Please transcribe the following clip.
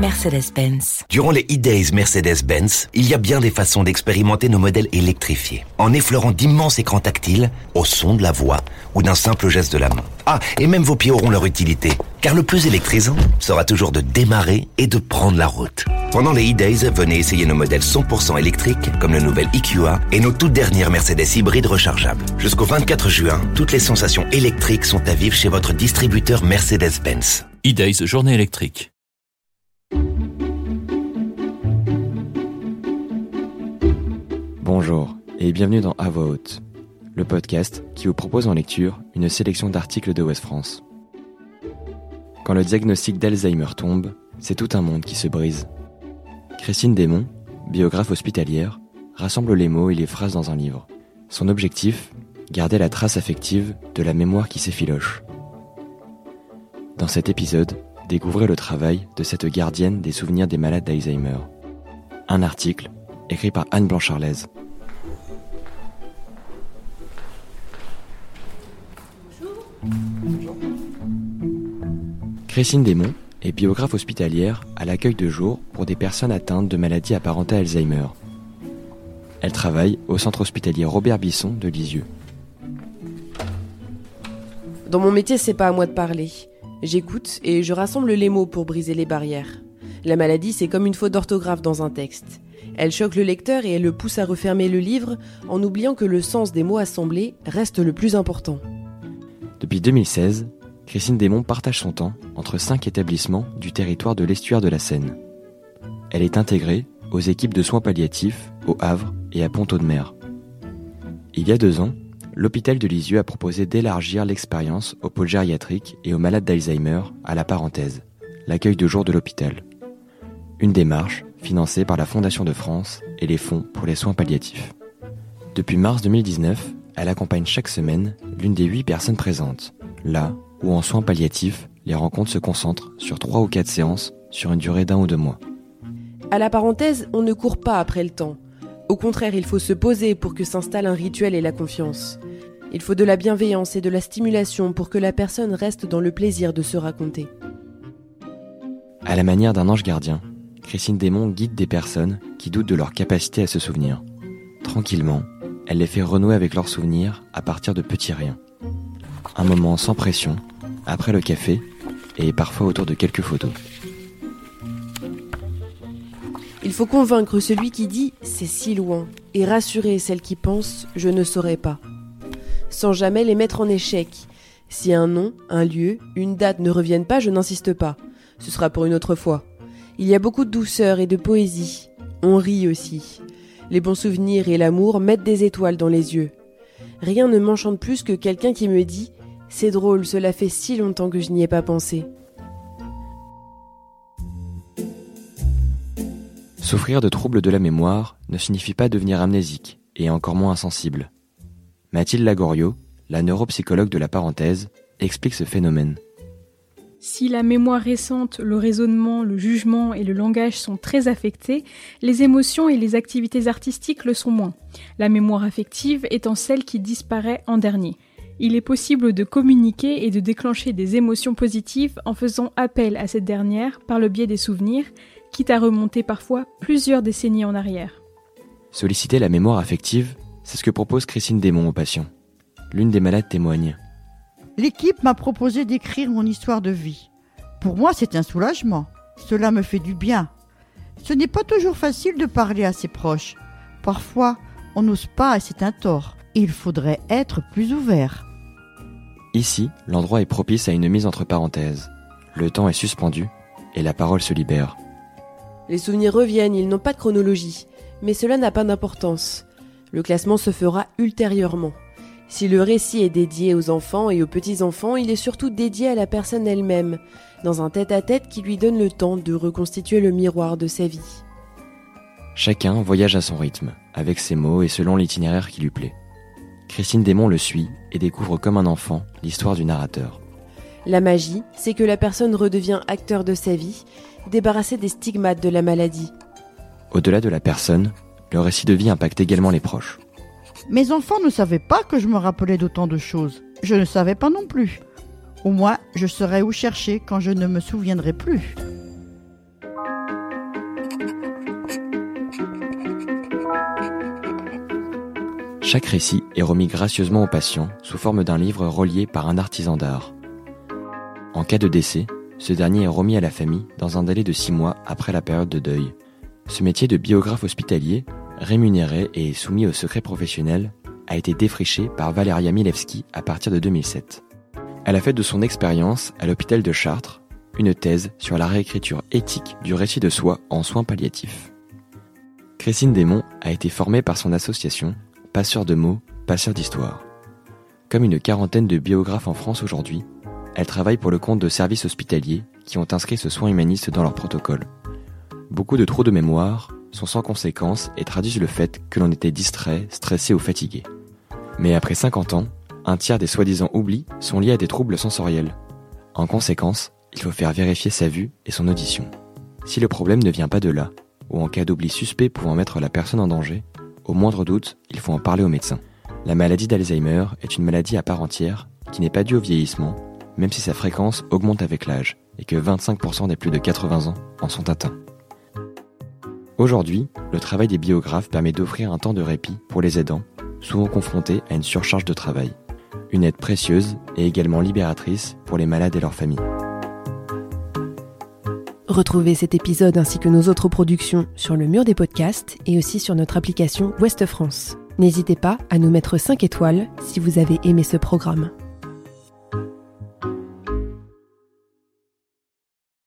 Mercedes-Benz. Durant les e-days Mercedes-Benz, il y a bien des façons d'expérimenter nos modèles électrifiés, en effleurant d'immenses écrans tactiles, au son de la voix ou d'un simple geste de la main. Ah, et même vos pieds auront leur utilité, car le plus électrisant sera toujours de démarrer et de prendre la route. Pendant les e-days, venez essayer nos modèles 100% électriques, comme le nouvel EQA et nos toutes dernières Mercedes hybrides rechargeables. Jusqu'au 24 juin, toutes les sensations électriques sont à vivre chez votre distributeur Mercedes-Benz. E-Days, journée électrique. Bonjour et bienvenue dans À voix haute, le podcast qui vous propose en lecture une sélection d'articles de West France. Quand le diagnostic d'Alzheimer tombe, c'est tout un monde qui se brise. Christine Desmond, biographe hospitalière, rassemble les mots et les phrases dans un livre. Son objectif Garder la trace affective de la mémoire qui s'effiloche. Dans cet épisode, découvrez le travail de cette gardienne des souvenirs des malades d'Alzheimer. Un article écrit par Anne Blancharlaise. Christine Desmond est biographe hospitalière à l'accueil de jour pour des personnes atteintes de maladies apparentées à Alzheimer. Elle travaille au centre hospitalier Robert Bisson de Lisieux. Dans mon métier, c'est pas à moi de parler. J'écoute et je rassemble les mots pour briser les barrières. La maladie, c'est comme une faute d'orthographe dans un texte. Elle choque le lecteur et elle le pousse à refermer le livre en oubliant que le sens des mots assemblés reste le plus important. Depuis 2016, Christine Desmond partage son temps entre cinq établissements du territoire de l'estuaire de la Seine. Elle est intégrée aux équipes de soins palliatifs au Havre et à Pont-de-Mer. Il y a deux ans, l'hôpital de Lisieux a proposé d'élargir l'expérience aux pôles gériatriques et aux malades d'Alzheimer à la parenthèse, l'accueil de jour de l'hôpital. Une démarche financée par la Fondation de France et les fonds pour les soins palliatifs. Depuis mars 2019, elle accompagne chaque semaine l'une des huit personnes présentes, là où en soins palliatifs, les rencontres se concentrent sur trois ou quatre séances sur une durée d'un ou deux mois. À la parenthèse, on ne court pas après le temps. Au contraire, il faut se poser pour que s'installe un rituel et la confiance. Il faut de la bienveillance et de la stimulation pour que la personne reste dans le plaisir de se raconter. À la manière d'un ange gardien, Christine Desmond guide des personnes qui doutent de leur capacité à se souvenir. Tranquillement, elle les fait renouer avec leurs souvenirs à partir de petits riens. Un moment sans pression, après le café, et parfois autour de quelques photos. Il faut convaincre celui qui dit c'est si loin et rassurer celle qui pense je ne saurais pas. Sans jamais les mettre en échec. Si un nom, un lieu, une date ne reviennent pas, je n'insiste pas. Ce sera pour une autre fois. Il y a beaucoup de douceur et de poésie. On rit aussi. Les bons souvenirs et l'amour mettent des étoiles dans les yeux. Rien ne m'enchante plus que quelqu'un qui me dit C'est drôle, cela fait si longtemps que je n'y ai pas pensé. Souffrir de troubles de la mémoire ne signifie pas devenir amnésique, et encore moins insensible. Mathilde Lagorio, la neuropsychologue de la parenthèse, explique ce phénomène. Si la mémoire récente, le raisonnement, le jugement et le langage sont très affectés, les émotions et les activités artistiques le sont moins, la mémoire affective étant celle qui disparaît en dernier. Il est possible de communiquer et de déclencher des émotions positives en faisant appel à cette dernière par le biais des souvenirs, quitte à remonter parfois plusieurs décennies en arrière. Solliciter la mémoire affective, c'est ce que propose Christine Desmond aux patients. L'une des malades témoigne. L'équipe m'a proposé d'écrire mon histoire de vie. Pour moi, c'est un soulagement. Cela me fait du bien. Ce n'est pas toujours facile de parler à ses proches. Parfois, on n'ose pas et c'est un tort. Il faudrait être plus ouvert. Ici, l'endroit est propice à une mise entre parenthèses. Le temps est suspendu et la parole se libère. Les souvenirs reviennent, ils n'ont pas de chronologie. Mais cela n'a pas d'importance. Le classement se fera ultérieurement. Si le récit est dédié aux enfants et aux petits-enfants, il est surtout dédié à la personne elle-même, dans un tête-à-tête qui lui donne le temps de reconstituer le miroir de sa vie. Chacun voyage à son rythme, avec ses mots et selon l'itinéraire qui lui plaît. Christine Desmond le suit et découvre comme un enfant l'histoire du narrateur. La magie, c'est que la personne redevient acteur de sa vie, débarrassée des stigmates de la maladie. Au-delà de la personne, le récit de vie impacte également les proches. Mes enfants ne savaient pas que je me rappelais d'autant de choses. Je ne savais pas non plus. Au moins, je saurais où chercher quand je ne me souviendrai plus. Chaque récit est remis gracieusement au patient sous forme d'un livre relié par un artisan d'art. En cas de décès, ce dernier est remis à la famille dans un délai de six mois après la période de deuil. Ce métier de biographe hospitalier rémunéré et soumis au secret professionnel, a été défriché par Valeria Milewski à partir de 2007. Elle a fait de son expérience à l'hôpital de Chartres une thèse sur la réécriture éthique du récit de soi en soins palliatifs. Christine Desmond a été formée par son association Passeur de mots, Passeur d'histoire. Comme une quarantaine de biographes en France aujourd'hui, elle travaille pour le compte de services hospitaliers qui ont inscrit ce soin humaniste dans leur protocole. Beaucoup de trous de mémoire sont sans conséquence et traduisent le fait que l'on était distrait, stressé ou fatigué. Mais après 50 ans, un tiers des soi-disant oublis sont liés à des troubles sensoriels. En conséquence, il faut faire vérifier sa vue et son audition. Si le problème ne vient pas de là, ou en cas d'oubli suspect pouvant mettre la personne en danger, au moindre doute, il faut en parler au médecin. La maladie d'Alzheimer est une maladie à part entière qui n'est pas due au vieillissement, même si sa fréquence augmente avec l'âge et que 25% des plus de 80 ans en sont atteints. Aujourd'hui, le travail des biographes permet d'offrir un temps de répit pour les aidants, souvent confrontés à une surcharge de travail. Une aide précieuse et également libératrice pour les malades et leurs familles. Retrouvez cet épisode ainsi que nos autres productions sur le mur des podcasts et aussi sur notre application Ouest France. N'hésitez pas à nous mettre 5 étoiles si vous avez aimé ce programme.